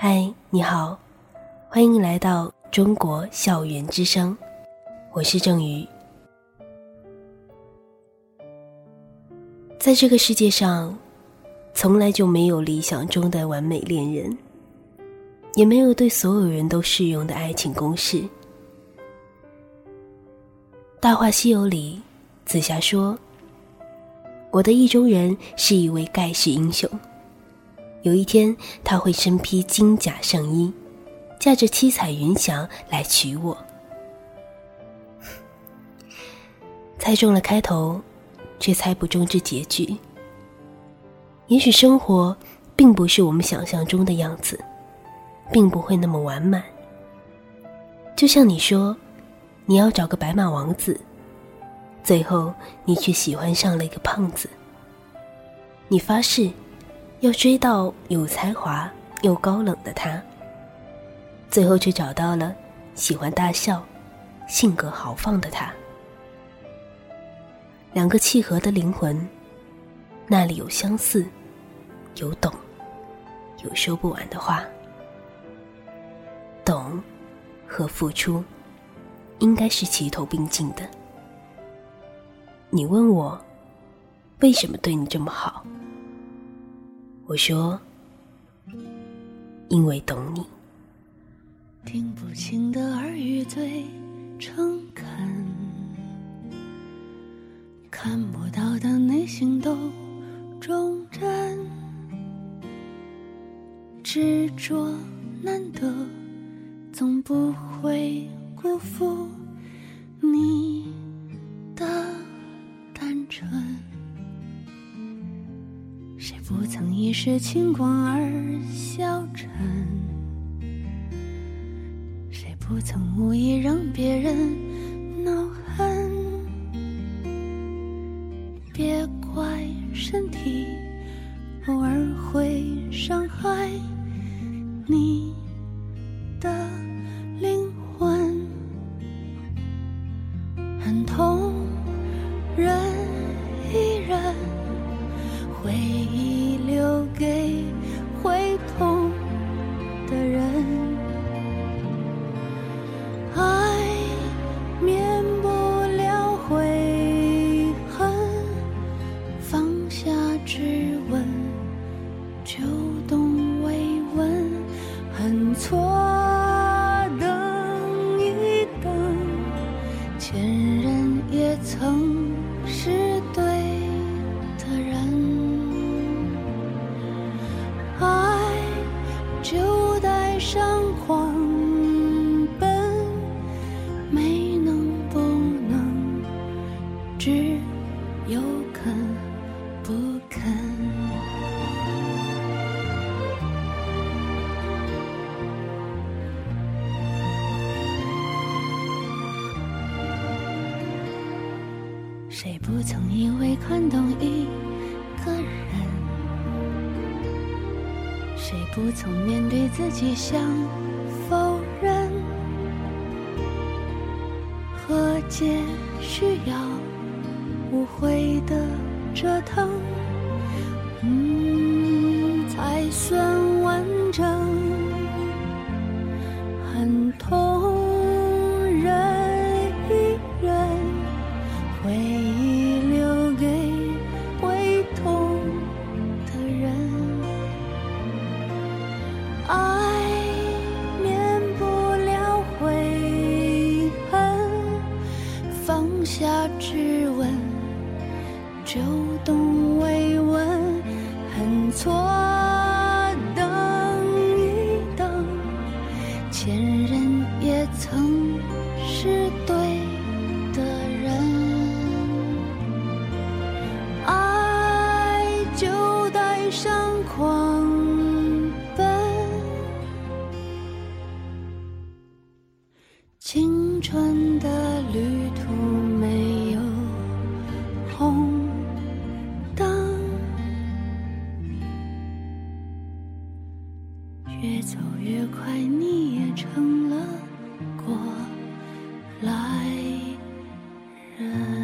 嗨，你好，欢迎来到中国校园之声，我是郑宇。在这个世界上，从来就没有理想中的完美恋人，也没有对所有人都适用的爱情公式。《大话西游》里，紫霞说：“我的意中人是一位盖世英雄。”有一天，他会身披金甲圣衣，驾着七彩云翔来娶我。猜中了开头，却猜不中这结局。也许生活并不是我们想象中的样子，并不会那么完满。就像你说，你要找个白马王子，最后你却喜欢上了一个胖子。你发誓。要追到有才华又高冷的他，最后却找到了喜欢大笑、性格豪放的他。两个契合的灵魂，那里有相似，有懂，有说不完的话。懂和付出，应该是齐头并进的。你问我，为什么对你这么好？我说，因为懂你。听不清的耳语最诚恳，看不到的内心都忠贞，执着难得，总不会辜负你的单纯。不曾一时轻狂而消沉？谁不曾无意让别人恼恨？别怪身体偶尔会伤害你的灵魂，很痛的人，上狂奔，没能不能，只有肯不肯。谁不曾因为看懂一？谁不曾面对自己想否认？和解需要无悔的折腾，嗯，才算就懂慰问，恨错等一等，前任也曾是对的人，爱就带上狂奔，青春的旅越走越快你也成了过来人。